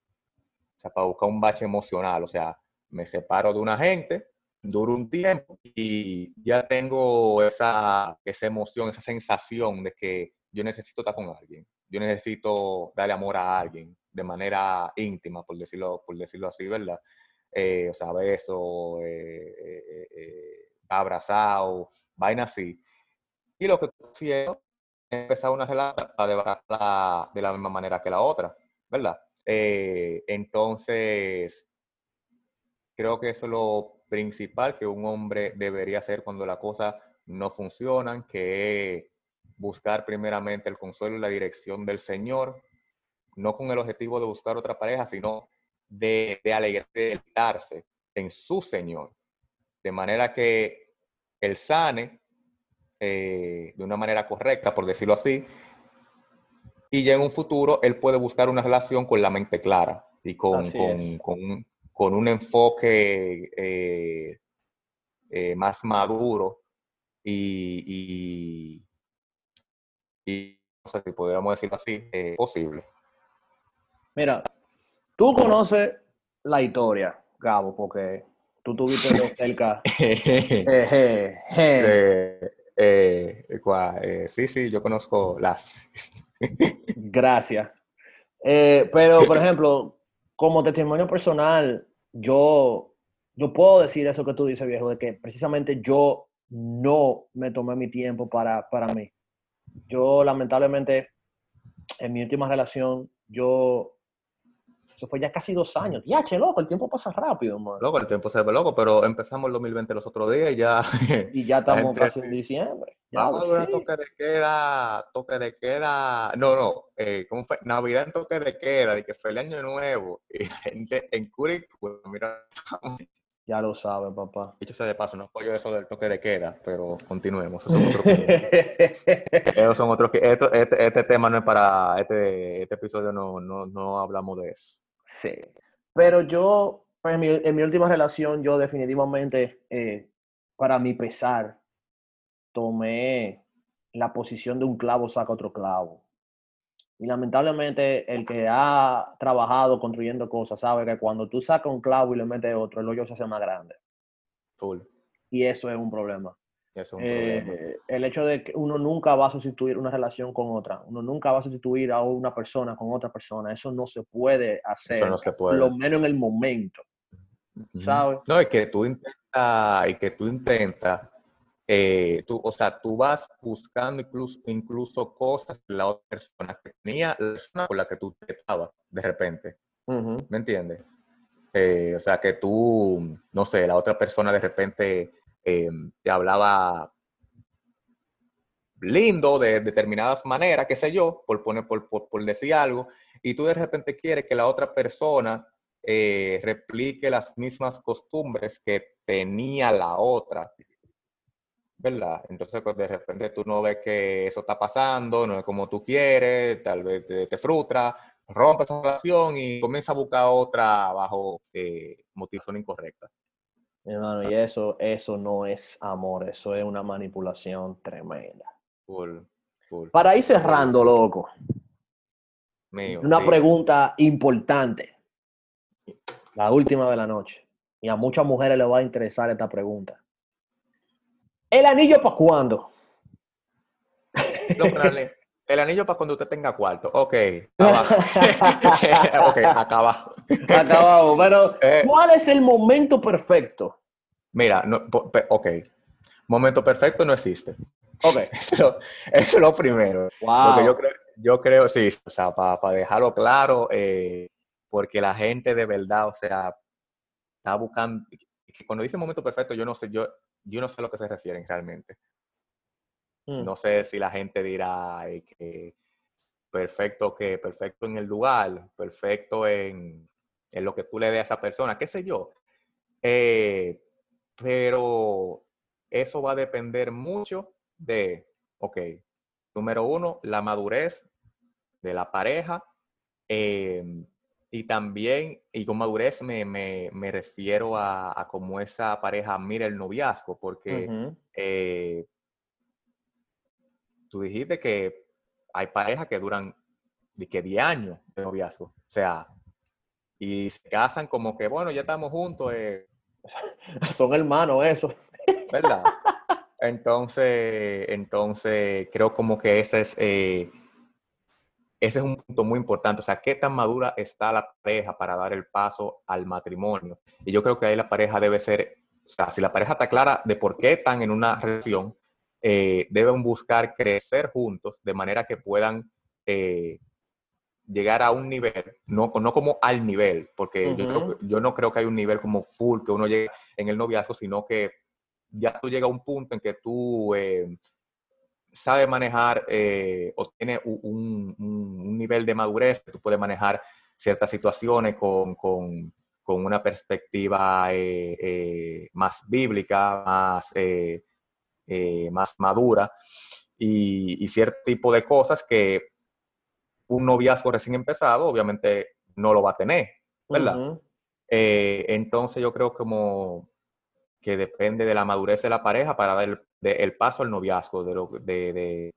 o sea, para buscar un bache emocional, o sea, me separo de una gente, duro un tiempo y ya tengo esa, esa emoción, esa sensación de que yo necesito estar con alguien, yo necesito darle amor a alguien de manera íntima, por decirlo, por decirlo así, ¿verdad? Eh, o sea, beso, eh, eh, eh abrazado, vaina así. Y lo que quiero es empezar una relación de la misma manera que la otra, ¿verdad? entonces, creo que eso es lo principal que un hombre debería hacer cuando las cosas no funcionan, que es buscar primeramente el consuelo y la dirección del Señor, no con el objetivo de buscar otra pareja, sino de, de alegrarse en su Señor, de manera que él sane eh, de una manera correcta, por decirlo así, y ya en un futuro él puede buscar una relación con la mente clara y con, con, con un enfoque eh, eh, más maduro y, y, no sé si podríamos decirlo así, posible. Mira, tú conoces la historia, Gabo, porque tú tuviste cerca. [LAUGHS] sí, sí, yo conozco las. [LAUGHS] Gracias. pero, por ejemplo, como testimonio personal, yo, yo puedo decir eso que tú dices, viejo, de que precisamente yo no me tomé mi tiempo para, para mí. Yo, lamentablemente, en mi última relación, yo eso fue ya casi dos años. Ya, che, loco, el tiempo pasa rápido, man. Loco, el tiempo se ve loco, pero empezamos el 2020 los otros días y ya... Y ya [LAUGHS] estamos casi en diciembre. Ya, Vamos a toque de queda, toque de queda... No, no, eh, ¿cómo fue? Navidad en toque de queda, de que fue el año nuevo. Y gente en Curicó, mira... Ya lo sabe, papá. Dicho sea de paso, no apoyo eso del toque de queda, pero continuemos. Eso son otros [LAUGHS] este, este, tema no es para. Este, este episodio no, no, no hablamos de eso. Sí. Pero yo, pues, en mi, en mi última relación, yo definitivamente, eh, para mi pesar, tomé la posición de un clavo saca otro clavo. Y lamentablemente el que ha trabajado construyendo cosas sabe que cuando tú sacas un clavo y le metes otro, el hoyo se hace más grande. Full. Y eso es un problema. Eh, el hecho de que uno nunca va a sustituir una relación con otra, uno nunca va a sustituir a una persona con otra persona, eso no se puede hacer, eso no se puede. lo menos en el momento, ¿sabes? No, y que tú intentas, y que tú intentas eh, tú, o sea, tú vas buscando incluso, incluso cosas de la otra persona que tenía la persona con la que tú te estabas de repente. ¿Me entiendes? Eh, o sea, que tú, no sé, la otra persona de repente eh, te hablaba lindo de determinadas maneras, qué sé yo, por, poner, por, decir algo, y tú de repente quieres que la otra persona eh, replique las mismas costumbres que tenía la otra. ¿Verdad? Entonces, pues de repente tú no ves que eso está pasando, no es como tú quieres, tal vez te, frustra, rompe esa relación y comienza a buscar otra bajo eh, motivación incorrecta. Hermano, y eso, eso no es amor, eso es una manipulación tremenda. Para ir cerrando, loco. una pregunta importante. La última de la noche. Y a muchas mujeres les va a interesar esta pregunta. ¿El anillo para cuándo? El anillo para cuando usted tenga cuarto. Ok. [LAUGHS] [LAUGHS] ok, acá abajo. Acá Pero, [LAUGHS] eh. ¿cuál es el momento perfecto? Mira, no, ok. Momento perfecto no existe. Ok. Eso, es lo primero. Wow. yo creo, yo creo, sí, o sea, para dejarlo claro, eh, porque la gente de verdad, o sea, está buscando, cuando dice momento perfecto, yo no sé, yo, yo no sé a lo que se refieren realmente. Mm. No sé si la gente dirá que perfecto que perfecto en el lugar, perfecto en, en, lo que tú le des a esa persona, qué sé yo. Eh, pero eso va a depender mucho de, ok, número uno, la madurez de la pareja. Em, y también, y con madurez me, me, refiero a, a, cómo esa pareja mira el noviazgo, porque eh, tú dijiste que hay parejas que duran que 10 años de noviazgo, o sea, y se casan como que, bueno, ya estamos juntos. Eh. [LAUGHS] Son hermanos eso. [LAUGHS] ¿Verdad? Entonces, entonces creo como que ese es, eh, ese es un punto muy importante. O sea, qué tan madura está la pareja para dar el paso al matrimonio. Y yo creo que ahí la pareja debe ser, o sea, si la pareja está clara de por qué están en una relación, eh, deben buscar crecer juntos de manera que puedan eh, llegar a un nivel, no, no como al nivel, porque yo, yo no creo que hay un nivel como full que uno llegue en el noviazgo, sino que ya tú llegas a un punto en que tú eh, sabes manejar eh, o tienes un, nivel de madurez, que tú puedes manejar ciertas situaciones con, una perspectiva más bíblica, más, más madura y, cierto tipo de cosas que un noviazgo recién empezado obviamente no lo va a tener, ¿verdad? entonces yo creo como que depende de la madurez de la pareja para dar el, paso al noviazgo, de, lo, de,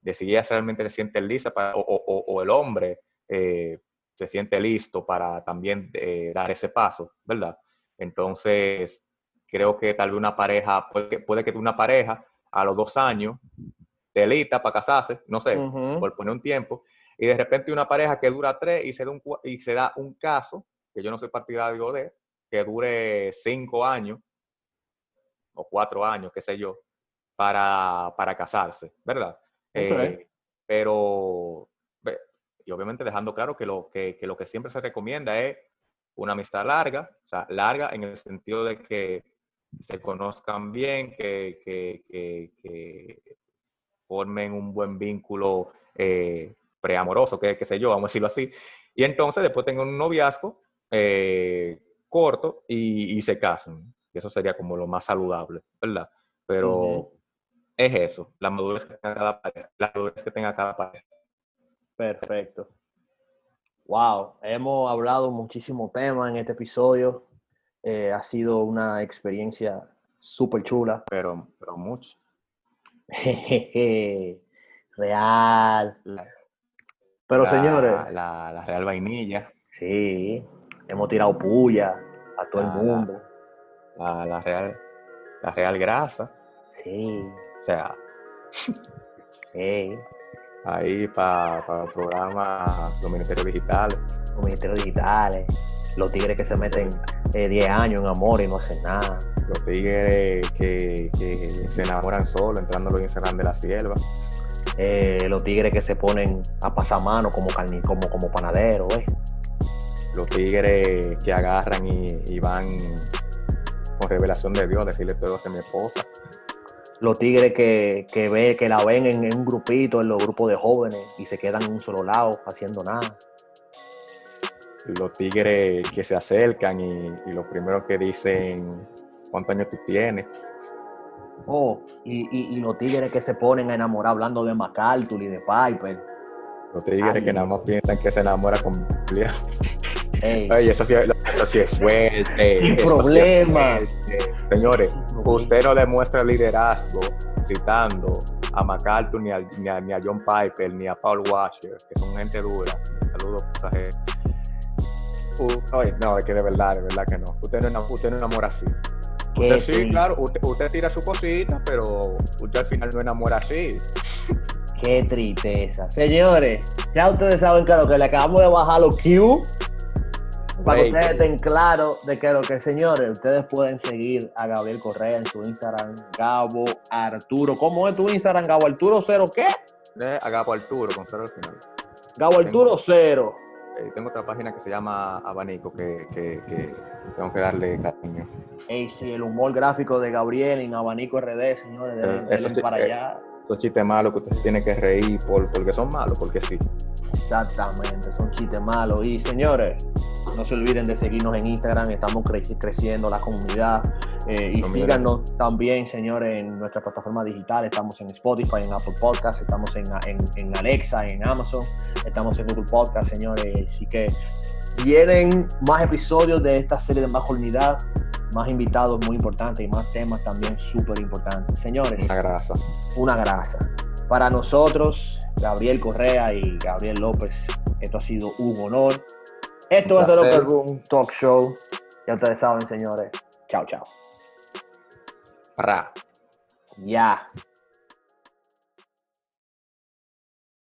de, si ella realmente se siente lista para, o, el hombre eh, se siente listo para también eh, dar ese paso, ¿verdad? Entonces, creo que tal vez una pareja, puede, puede que una pareja a los dos años te lista para casarse, no sé, por poner un tiempo, y de repente una pareja que dura tres y se da un, y se da un caso, que yo no soy partidario de, que dure cinco años, o cuatro años, qué sé yo, para, para casarse, ¿verdad? Eh, pero, y obviamente dejando claro que lo que, que lo que siempre se recomienda es una amistad larga, o sea, larga en el sentido de que se conozcan bien, que, que, que, formen un buen vínculo eh, preamoroso, que, qué sé yo, vamos a decirlo así. Y entonces después tengan un noviazgo eh, corto y, y, se casan eso sería como lo más saludable, ¿verdad? Pero es eso, la madurez que tenga cada pareja, la madurez que tenga cada pareja. Perfecto. Wow, hemos hablado muchísimo tema en este episodio. Eh, ha sido una experiencia súper chula. Pero, pero mucho. [LAUGHS] Real. pero señores. La, real vainilla. Sí, hemos tirado puya a todo el mundo la, real, la real grasa. Sí. O sea, [LAUGHS] ahí para el programa los ministerios digitales. Los ministerios digitales, los tigres que se meten 10 eh, años en amor y no hacen nada. Los tigres que, se enamoran solo, entrando en Serrán de la Sierva. Eh, los tigres que se ponen a pasar mano como, como, como panadero, Los tigres que agarran y van con revelación de Dios, decirle todo a mi esposa. Los tigres que, que, ve, que la ven en, un grupito, en los grupos de jóvenes, y se quedan en un solo lado, haciendo nada. Los tigres que se acercan y, y los primeros que dicen cuántos años tú tienes. Oh, y, y, y los tigres que se ponen a enamorar hablando de MacArthur y de Piper. Los tigres Ay. que nada más piensan que se enamora con. Ey, [LAUGHS] eso sí, eso sí es fuerte. Sin eso sí. Señores, usted no demuestra liderazgo citando a MacArthur, ni a, ni, a, ni a John Piper, ni a Paul Washer, que son gente dura. Saludos gente. Uh, no, es que de verdad, de verdad que no. Usted no, usted no enamora así. Usted sí, claro, usted, usted tira su cosita, pero usted al final no enamora así. [LAUGHS] Qué tristeza. Señores, ya ustedes saben que lo que le acabamos de bajar los Q para que ustedes estén claros de que lo que, señores, ustedes pueden seguir a Gabriel Correa en su Instagram, Gabo Arturo. ¿Cómo es tu Instagram, Gabo Arturo cero qué? eh, Agapo Arturo, con cero al final. Gabo Arturo cero. Eh, tengo otra página que se llama Abanico, que, que, que tengo que darle cariño. Ey, sí, el humor gráfico de Gabriel en Abanico RD, señores, denle, Eh, eso sí, para eh. allá. Esos chistes malos que usted tiene que reír por, porque son malos, porque sí. Exactamente, son chistes malos. Y señores, no se olviden de seguirnos en Instagram, estamos cre- creciendo la comunidad. eh, y No, mira. síganos también, señores, en nuestras plataformas digitales. Estamos en Spotify, en Apple Podcast, estamos en, en, en Alexa, en Amazon, estamos en Google Podcast, señores. Así que vienen más episodios de esta serie de masculinidad, más invitados muy importantes y más temas también súper importantes. Señores, Una grasa. una grasa. Para nosotros, Gabriel Correa y Gabriel López, esto ha sido un honor. Esto Un es The. Locker Room Talk Show. Ya ustedes saben, señores. Chao, chao. Ra. Ya.